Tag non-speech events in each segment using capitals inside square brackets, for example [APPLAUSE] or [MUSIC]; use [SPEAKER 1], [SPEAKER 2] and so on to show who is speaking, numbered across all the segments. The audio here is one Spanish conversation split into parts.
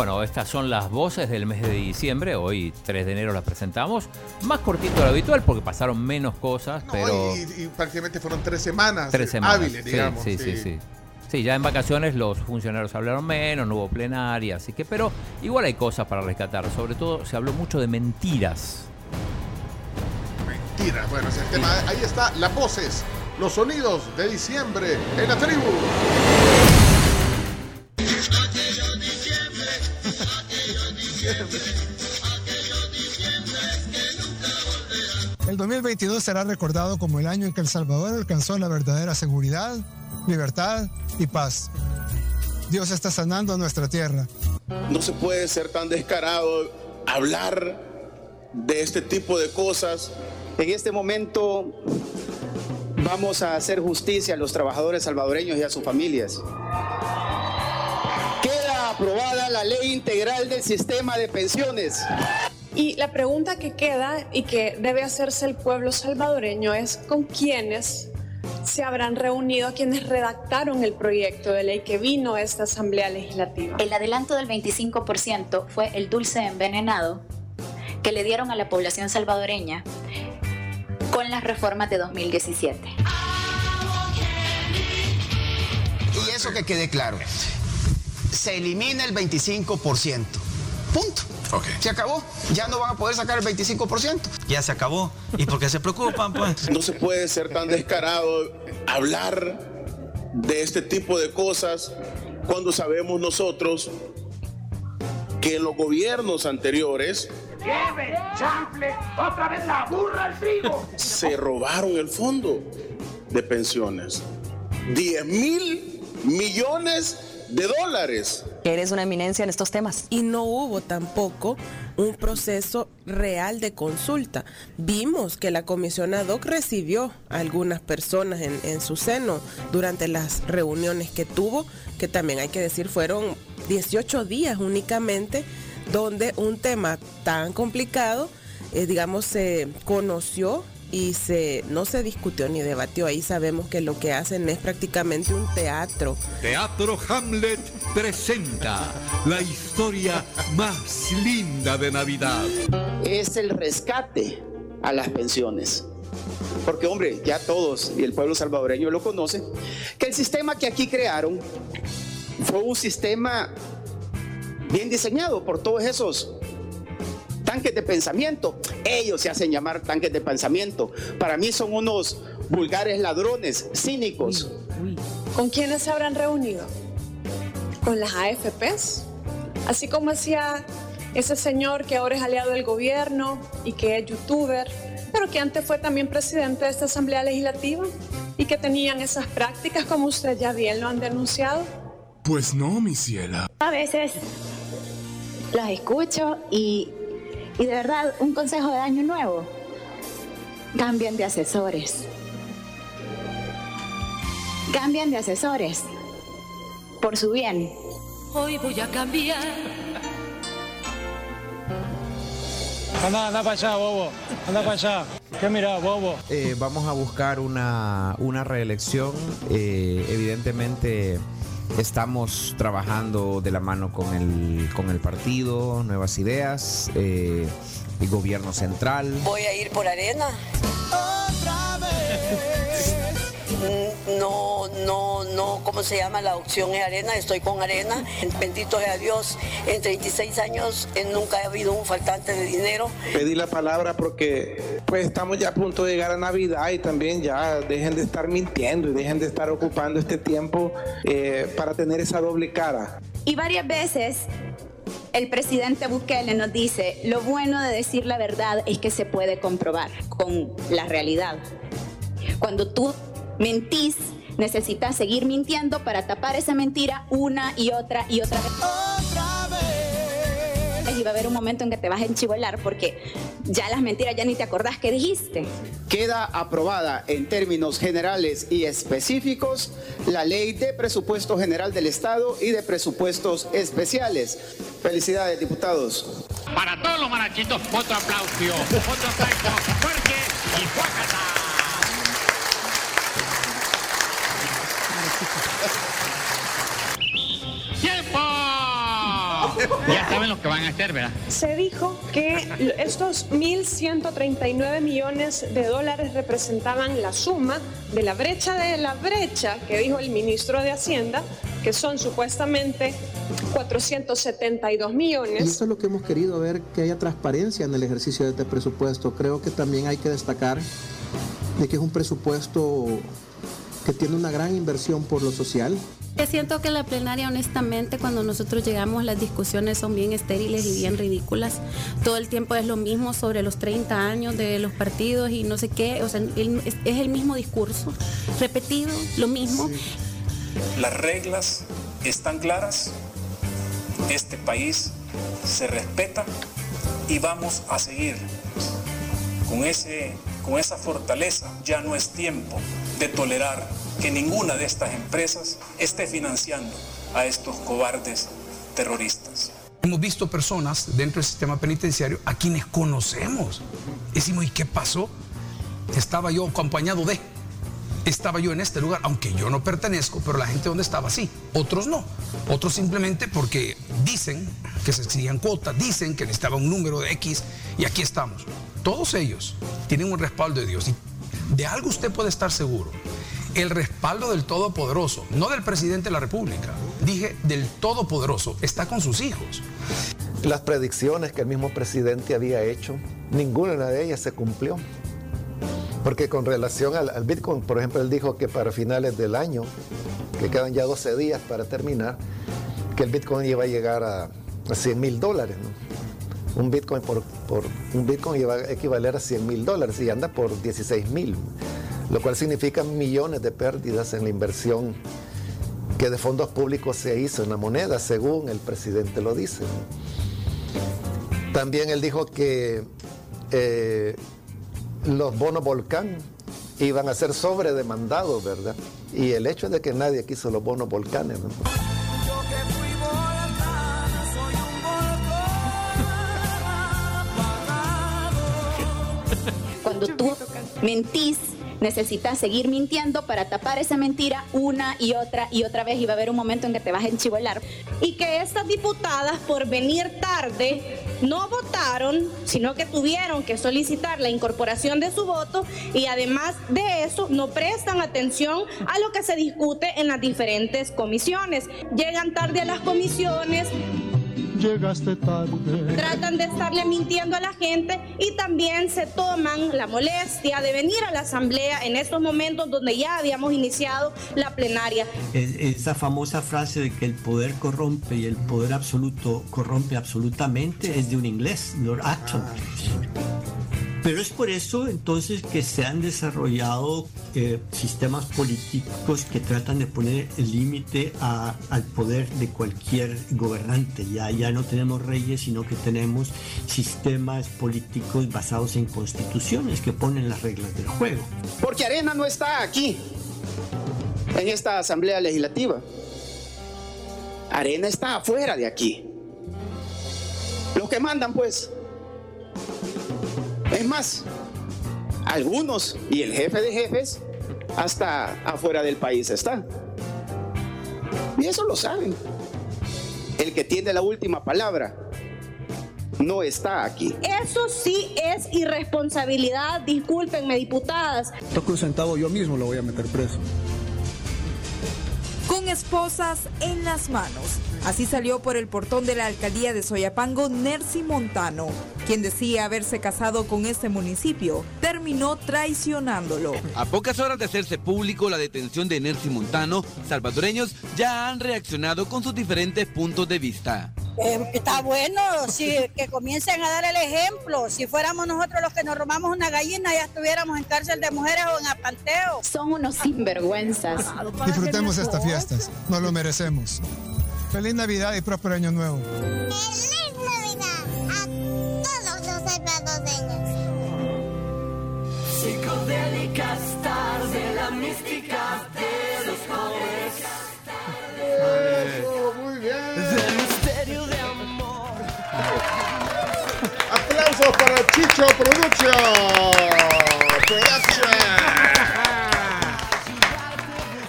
[SPEAKER 1] Bueno, estas son las voces del mes de diciembre. Hoy, 3 de enero, las presentamos. Más cortito de lo habitual porque pasaron menos cosas, pero.
[SPEAKER 2] Y, prácticamente fueron tres semanas,
[SPEAKER 1] tres semanas.
[SPEAKER 2] hábiles, digamos.
[SPEAKER 1] Sí sí, sí, sí, ya en vacaciones los funcionarios hablaron menos, no hubo plenaria, así que, pero igual hay cosas para rescatar. Sobre todo se habló mucho de mentiras.
[SPEAKER 2] Mentiras, bueno, ese tema. Ahí está, las voces, los sonidos de diciembre en la tribu.
[SPEAKER 3] El 2022 será recordado como el año en que El Salvador alcanzó la verdadera seguridad, libertad y paz. Dios está sanando nuestra tierra.
[SPEAKER 4] No se puede ser tan descarado hablar de este tipo de cosas.
[SPEAKER 5] En este momento vamos a hacer justicia a los trabajadores salvadoreños y a sus familias aprobada la ley integral del sistema de pensiones.
[SPEAKER 6] Y la pregunta que queda y que debe hacerse el pueblo salvadoreño es con quiénes se habrán reunido quienes redactaron el proyecto de ley que vino a esta Asamblea Legislativa.
[SPEAKER 7] El adelanto del 25% fue el dulce envenenado que le dieron a la población salvadoreña con las reformas de 2017.
[SPEAKER 8] Y eso que quede claro se elimina el 25%. Punto. Okay. Se acabó. Ya no van a poder sacar el 25%.
[SPEAKER 9] Ya se acabó. ¿Y por qué se preocupan, pues? [LAUGHS]
[SPEAKER 4] No se puede ser tan descarado hablar de este tipo de cosas cuando sabemos nosotros que en los gobiernos anteriores
[SPEAKER 10] Lleve, chanfle, otra vez la burra al trigo.
[SPEAKER 4] Se robaron el fondo de pensiones. 10 mil millones de dólares.
[SPEAKER 11] Eres una eminencia en estos temas.
[SPEAKER 12] Y no hubo tampoco un proceso real de consulta. Vimos que la comisión ad hoc recibió a algunas personas en, en su seno durante las reuniones que tuvo, que también hay que decir fueron 18 días únicamente, donde un tema tan complicado, eh, digamos, se conoció y se no se discutió ni debatió. Ahí sabemos que lo que hacen es prácticamente un teatro.
[SPEAKER 13] Teatro Hamlet presenta la historia más linda de Navidad.
[SPEAKER 5] Es el rescate a las pensiones. Porque hombre, ya todos y el pueblo salvadoreño lo conoce, que el sistema que aquí crearon fue un sistema bien diseñado por todos esos tanques de pensamiento. Ellos se hacen llamar tanques de pensamiento. Para mí son unos vulgares ladrones, cínicos.
[SPEAKER 6] ¿Con quiénes se habrán reunido? ¿Con las AFPs? Así como decía ese señor que ahora es aliado del gobierno y que es youtuber, pero que antes fue también presidente de esta Asamblea Legislativa y que tenían esas prácticas como usted ya bien lo han denunciado.
[SPEAKER 13] Pues no, mi ciela.
[SPEAKER 7] A veces los escucho y y de verdad, un consejo de año nuevo, cambien de asesores. Cambien de asesores por su bien.
[SPEAKER 14] Hoy voy a cambiar.
[SPEAKER 15] Anda, anda para allá, bobo. Anda para allá. ¿Qué mira, bobo?
[SPEAKER 16] Eh, vamos a buscar una, una reelección. Eh, evidentemente Estamos trabajando de la mano con el, con el partido, nuevas ideas, eh, el gobierno central.
[SPEAKER 17] Voy a ir por arena. Otra vez. No, no, no, ¿cómo se llama? La opción es arena, estoy con arena. Bendito sea Dios, en 36 años nunca ha habido un faltante de dinero.
[SPEAKER 18] Pedí la palabra porque pues estamos ya a punto de llegar a Navidad y también ya dejen de estar mintiendo y dejen de estar ocupando este tiempo eh, para tener esa doble cara.
[SPEAKER 7] Y varias veces el presidente Bukele nos dice, lo bueno de decir la verdad es que se puede comprobar con la realidad. Cuando tú mentís, necesitas seguir mintiendo para tapar esa mentira una y otra y otra vez. Otra vez. Y va a haber un momento en que te vas a enchivolar porque ya las mentiras ya ni te acordás que dijiste.
[SPEAKER 5] Queda aprobada en términos generales y específicos la ley de presupuesto general del Estado y de presupuestos especiales. Felicidades, diputados.
[SPEAKER 10] Para todos los marachitos, otro aplauso, otro aplauso fuerte y fuerte. Ya saben lo que van a hacer, ¿verdad?
[SPEAKER 6] Se dijo que estos 1.139 millones de dólares representaban la suma de la brecha de la brecha que dijo el ministro de Hacienda, que son supuestamente 472
[SPEAKER 19] Y
[SPEAKER 6] millones.
[SPEAKER 19] eso es lo que hemos querido ver, que haya transparencia en el ejercicio de este presupuesto. Creo que también hay que destacar de que es un presupuesto que tiene una gran inversión por lo social.
[SPEAKER 20] Siento que la plenaria, honestamente, cuando nosotros llegamos, las discusiones son bien estériles y bien ridículas. Todo el tiempo es lo mismo sobre los 30 años de los partidos y no sé qué. O sea, es el mismo discurso, repetido, lo mismo.
[SPEAKER 21] Las reglas están claras, este país se respeta y vamos a seguir con, ese, con esa fortaleza. Ya no es tiempo de tolerar que ninguna de estas empresas esté financiando a estos cobardes terroristas.
[SPEAKER 22] Hemos visto personas dentro del sistema penitenciario a quienes conocemos. Decimos, ¿y qué pasó? Estaba yo acompañado de, estaba yo en este lugar, aunque yo no pertenezco, pero la gente donde estaba sí, otros no. Otros simplemente porque dicen que se exigían cuotas, dicen que necesitaba un número de X y aquí estamos. Todos ellos tienen un respaldo de Dios y de algo usted puede estar seguro. El respaldo del Todopoderoso, no del presidente de la República, dije del Todopoderoso, está con sus hijos.
[SPEAKER 23] Las predicciones que el mismo presidente había hecho, ninguna de ellas se cumplió. Porque con relación al, Bitcoin, por ejemplo, él dijo que para finales del año, que quedan ya 12 días para terminar, que el Bitcoin iba a llegar a, a 100 mil dólares. Un Bitcoin por, por- un Bitcoin iba a equivaler a 100 mil dólares y anda por 16 mil, lo cual significa millones de pérdidas en la inversión que de fondos públicos se hizo en la moneda, según el presidente lo dice. También él dijo que eh, los bonos volcán iban a ser sobredemandados, ¿verdad? Y el hecho de que nadie quiso los bonos volcanes. ¿no?
[SPEAKER 7] Cuando tú mentís, necesitas seguir mintiendo para tapar esa mentira una y otra y otra vez y va a haber un momento en que te vas a enchivolar.
[SPEAKER 17] y que estas diputadas por venir tarde no votaron, sino que tuvieron que solicitar la incorporación de su voto y además de eso no prestan atención a lo que se discute en las diferentes comisiones. Llegan tarde a las comisiones,
[SPEAKER 24] Llegaste tarde.
[SPEAKER 17] tratan de estarle mintiendo a la gente y también se toman la molestia de venir a la asamblea en estos momentos donde ya habíamos iniciado la plenaria.
[SPEAKER 25] Es- Esa famosa frase de que el poder corrompe y el poder absoluto corrompe absolutamente es de un inglés, Lord Acton. Pero es por eso entonces que se han desarrollado eh, sistemas políticos que tratan de poner el límite al poder de cualquier gobernante. Ya, ya no tenemos reyes, sino que tenemos sistemas políticos basados en constituciones que ponen las reglas del juego.
[SPEAKER 5] Porque Arena no está aquí, en esta asamblea legislativa. Arena está afuera de aquí. Los que mandan, pues. Es más, algunos y el jefe de jefes hasta afuera del país está. Y eso lo saben. El que tiene la última palabra no está aquí.
[SPEAKER 17] Eso sí es irresponsabilidad, discúlpenme diputadas.
[SPEAKER 24] Toco un centavo yo mismo lo voy a meter preso.
[SPEAKER 26] Esposas en las manos. Así salió por el portón de la alcaldía de Soyapango Nercy Montano, quien decía haberse casado con este municipio, terminó traicionándolo.
[SPEAKER 27] A pocas horas de hacerse público la detención de Nercy Montano, salvadoreños ya han reaccionado con sus diferentes puntos de vista.
[SPEAKER 28] Eh, está bueno, si, que comiencen a dar el ejemplo. Si fuéramos nosotros los que nos robamos una gallina, ya estuviéramos en cárcel de mujeres o en apanteo.
[SPEAKER 7] Son unos sinvergüenzas.
[SPEAKER 3] Disfrutemos estas fiestas, nos lo merecemos. Feliz Navidad y próspero Año Nuevo.
[SPEAKER 29] todos los salvadoreños.
[SPEAKER 14] Psicodélicas tarde, la mística de
[SPEAKER 4] Aplausos para Chicho Production. Production.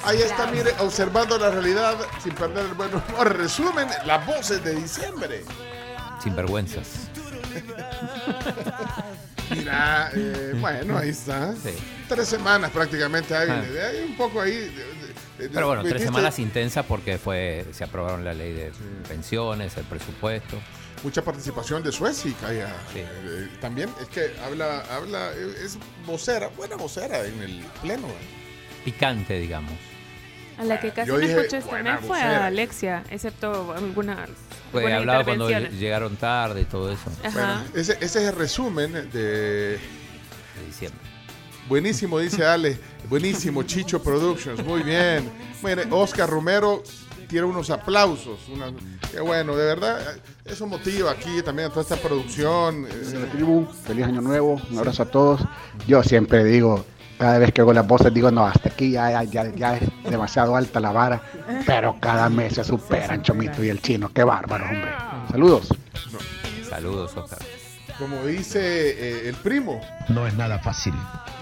[SPEAKER 4] ahí está, mire, observando la realidad sin perder el buen humor. Resumen, las voces de diciembre.
[SPEAKER 1] Sin vergüenzas.
[SPEAKER 4] Mira, eh, bueno, ahí está. Tres semanas prácticamente. Hay,
[SPEAKER 1] Ah.
[SPEAKER 4] hay un poco ahí.
[SPEAKER 1] Pero bueno, tres semanas intensas porque fue se aprobaron la ley de pensiones, el presupuesto.
[SPEAKER 4] Mucha participación de Suecia allá. Eh, también es que habla, habla, eh, es vocera, buena vocera en el pleno. eh.
[SPEAKER 1] Picante, digamos.
[SPEAKER 30] A la que casi
[SPEAKER 4] Yo
[SPEAKER 30] no
[SPEAKER 4] dije,
[SPEAKER 30] escuché también fue
[SPEAKER 4] vocera.
[SPEAKER 30] a Alexia, excepto algunas.
[SPEAKER 1] Pues
[SPEAKER 30] algunas
[SPEAKER 1] hablaba cuando llegaron tarde y todo eso.
[SPEAKER 30] Ajá.
[SPEAKER 4] Ese, ese es el resumen de
[SPEAKER 1] De diciembre.
[SPEAKER 4] Buenísimo, dice Ale. Buenísimo, Chicho Productions. Muy bien. Mire, Oscar Romero tiene unos aplausos. una- qué bueno, de verdad. Eso motiva aquí también a toda esta producción.
[SPEAKER 31] tribu, feliz año nuevo, un abrazo a todos. Yo siempre digo, cada vez que oigo las voces, digo, no, hasta aquí ya, ya, ya es demasiado alta la vara, pero cada mes se superan Chomito y el chino, qué bárbaro, hombre. Saludos.
[SPEAKER 1] Saludos, Oscar.
[SPEAKER 4] Como dice eh, el primo.
[SPEAKER 31] No es nada fácil.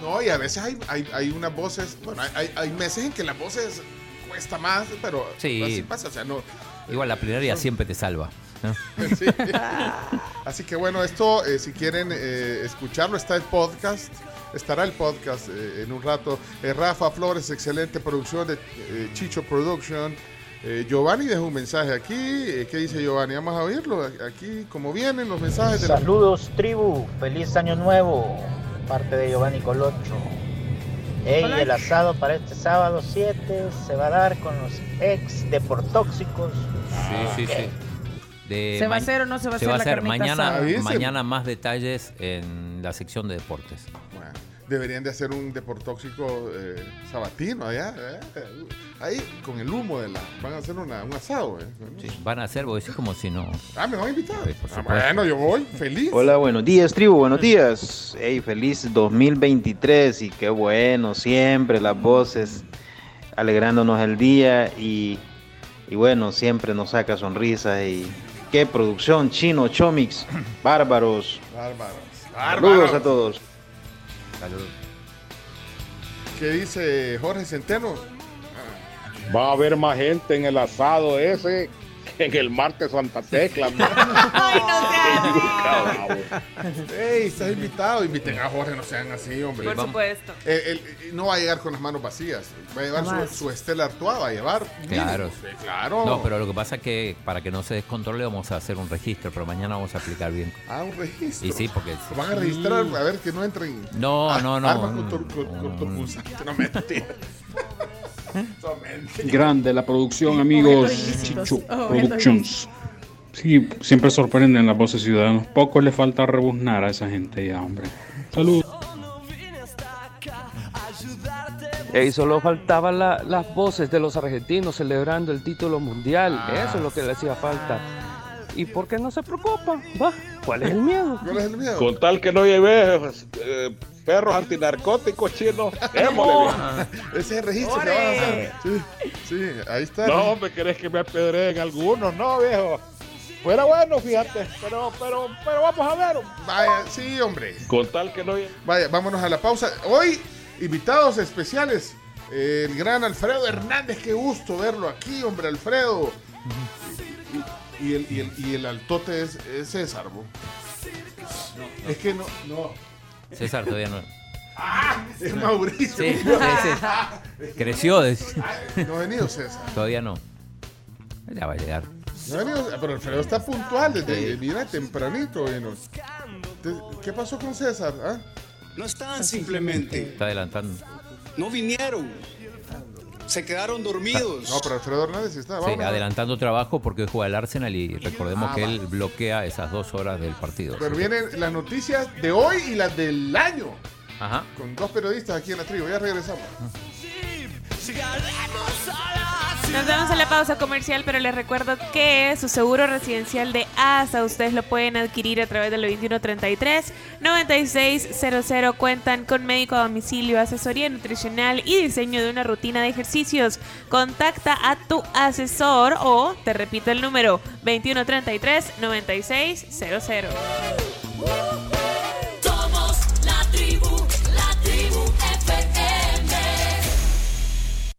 [SPEAKER 4] No, y a veces hay, hay, hay unas voces. Bueno, hay- meses en que las voces cuesta más, pero
[SPEAKER 1] Sí.
[SPEAKER 4] así pasa. O sea, no.
[SPEAKER 1] Igual la plenaria siempre te salva. ¿no? [LAUGHS]
[SPEAKER 4] Sí. Así que bueno, esto, eh, si quieren eh, escucharlo, está el podcast. Estará el podcast eh, en un rato. Eh, Rafa Flores, excelente producción de eh, Chicho Production. Eh, Giovanni dejó un mensaje aquí. Eh, ¿Qué dice Giovanni? Vamos a oírlo. Aquí, como vienen los mensajes de la-
[SPEAKER 32] Saludos, tribu. Feliz año nuevo. Parte de Giovanni Colocho. Ey, el asado para este sábado 7 se va a dar con los ex deportóxicos.
[SPEAKER 1] Sí, sí, sí. De
[SPEAKER 26] ¿Se va a hacer o no se va a
[SPEAKER 1] se
[SPEAKER 26] hacer
[SPEAKER 1] va a
[SPEAKER 26] la
[SPEAKER 1] hacer mañana, mañana más detalles en la sección de deportes.
[SPEAKER 4] Bueno, deberían de hacer un deportóxico eh, sabatino allá. eh. Ahí, con el humo de la... Van a hacer una- un asado. eh.
[SPEAKER 1] Van a hacer, vos decís como si no.
[SPEAKER 4] Ah, me van a invitar. Ah, bueno, yo voy, feliz.
[SPEAKER 33] Hola, buenos días, tribu, buenos días. Hey, feliz 2023 y qué bueno, siempre las voces alegrándonos el día y, y bueno, siempre nos saca sonrisas y qué producción, chino, chomix, [CLEARS THROAT] bárbaros.
[SPEAKER 4] Bárbaros.
[SPEAKER 33] Saludos
[SPEAKER 4] Bárbaros.
[SPEAKER 33] a todos.
[SPEAKER 1] Saludos.
[SPEAKER 4] ¿Qué dice Jorge Centeno?
[SPEAKER 34] Va a haber más gente en el asado ese [LAUGHS] en el martes Santa Tecla. [LAUGHS]
[SPEAKER 4] Ey, estás invitado. Inviten a Jorge, no sean así, hombre.
[SPEAKER 30] Por
[SPEAKER 4] Vamos.
[SPEAKER 30] supuesto.
[SPEAKER 4] Eh, él, eh, no va a llegar con las manos vacías. Va a llevar su, su Estela Artois, va a llevar.
[SPEAKER 1] Claro.
[SPEAKER 4] Sí, claro.
[SPEAKER 1] No, pero lo que pasa es que para que no se descontrole vamos a hacer un registro, pero mañana vamos a aplicar bien.
[SPEAKER 4] Ah, un registro.
[SPEAKER 1] Y sí, porque...
[SPEAKER 4] Van a registrar, a ver que no entren.
[SPEAKER 1] No, no, no.
[SPEAKER 4] Armas cortopunzantes. No mentira. [LAUGHS] [LAUGHS]
[SPEAKER 13] Grande la producción, amigos. Chicho Productions. Sí, siempre sorprenden las voces ciudadanos. Poco le falta rebuznar a esa gente ya, hombre. Saludos.
[SPEAKER 35] Y solo faltaban la- las voces de los argentinos celebrando el título mundial.
[SPEAKER 4] Ah.
[SPEAKER 35] Eso es lo que le hacía falta. ¿Y por qué no se preocupan? Va, ¿cuál es el miedo?
[SPEAKER 4] ¿Cuál es el miedo?
[SPEAKER 34] Con tal que no lleve eh, perros antinarcóticos chinos, démosle.
[SPEAKER 4] Ese es el registro que van a hacer. Sí, sí, ahí está.
[SPEAKER 34] No, me querés que me apedreen algunos, no, viejo. Fuera bueno, fíjate, pero, pero, pero vamos a ver.
[SPEAKER 4] Vaya, sí, hombre.
[SPEAKER 34] Con tal que no.
[SPEAKER 4] Vaya, vámonos a la pausa. Hoy, invitados especiales. El gran Alfredo Hernández, qué gusto verlo aquí, hombre, Alfredo. Y, y el, y, el, y el altote es, es César, ¿no? Es que no, no.
[SPEAKER 1] César todavía no.
[SPEAKER 4] Es Mauricio.
[SPEAKER 1] Sí, sí, sí. Creció. es-
[SPEAKER 4] No ha venido César.
[SPEAKER 1] Todavía no. Ya va a llegar.
[SPEAKER 4] No ha venido, pero Alfredo está puntual desde, mira, tempranito. Te- ¿Qué pasó con César? ah?
[SPEAKER 36] No están simplemente.
[SPEAKER 1] Está adelantando.
[SPEAKER 36] No vinieron. Se quedaron dormidos.
[SPEAKER 4] No, pero Alfredo Hernández sí está.
[SPEAKER 1] Sí, adelantando trabajo porque hoy juega el Arsenal y recordemos
[SPEAKER 4] Ah,
[SPEAKER 1] que
[SPEAKER 4] va.
[SPEAKER 1] él bloquea esas dos horas del partido.
[SPEAKER 4] Pero vienen las noticias de hoy y las del año.
[SPEAKER 1] Ajá.
[SPEAKER 4] Con dos periodistas aquí en la tribu. Ya regresamos.
[SPEAKER 30] Nos vamos a la pausa comercial, pero les recuerdo que su seguro residencial de ASA ustedes lo pueden adquirir a través del 2133-9600. Cuentan con médico a domicilio, asesoría nutricional y diseño de una rutina de ejercicios. Contacta a tu asesor o, te repito el número, 2133-9600.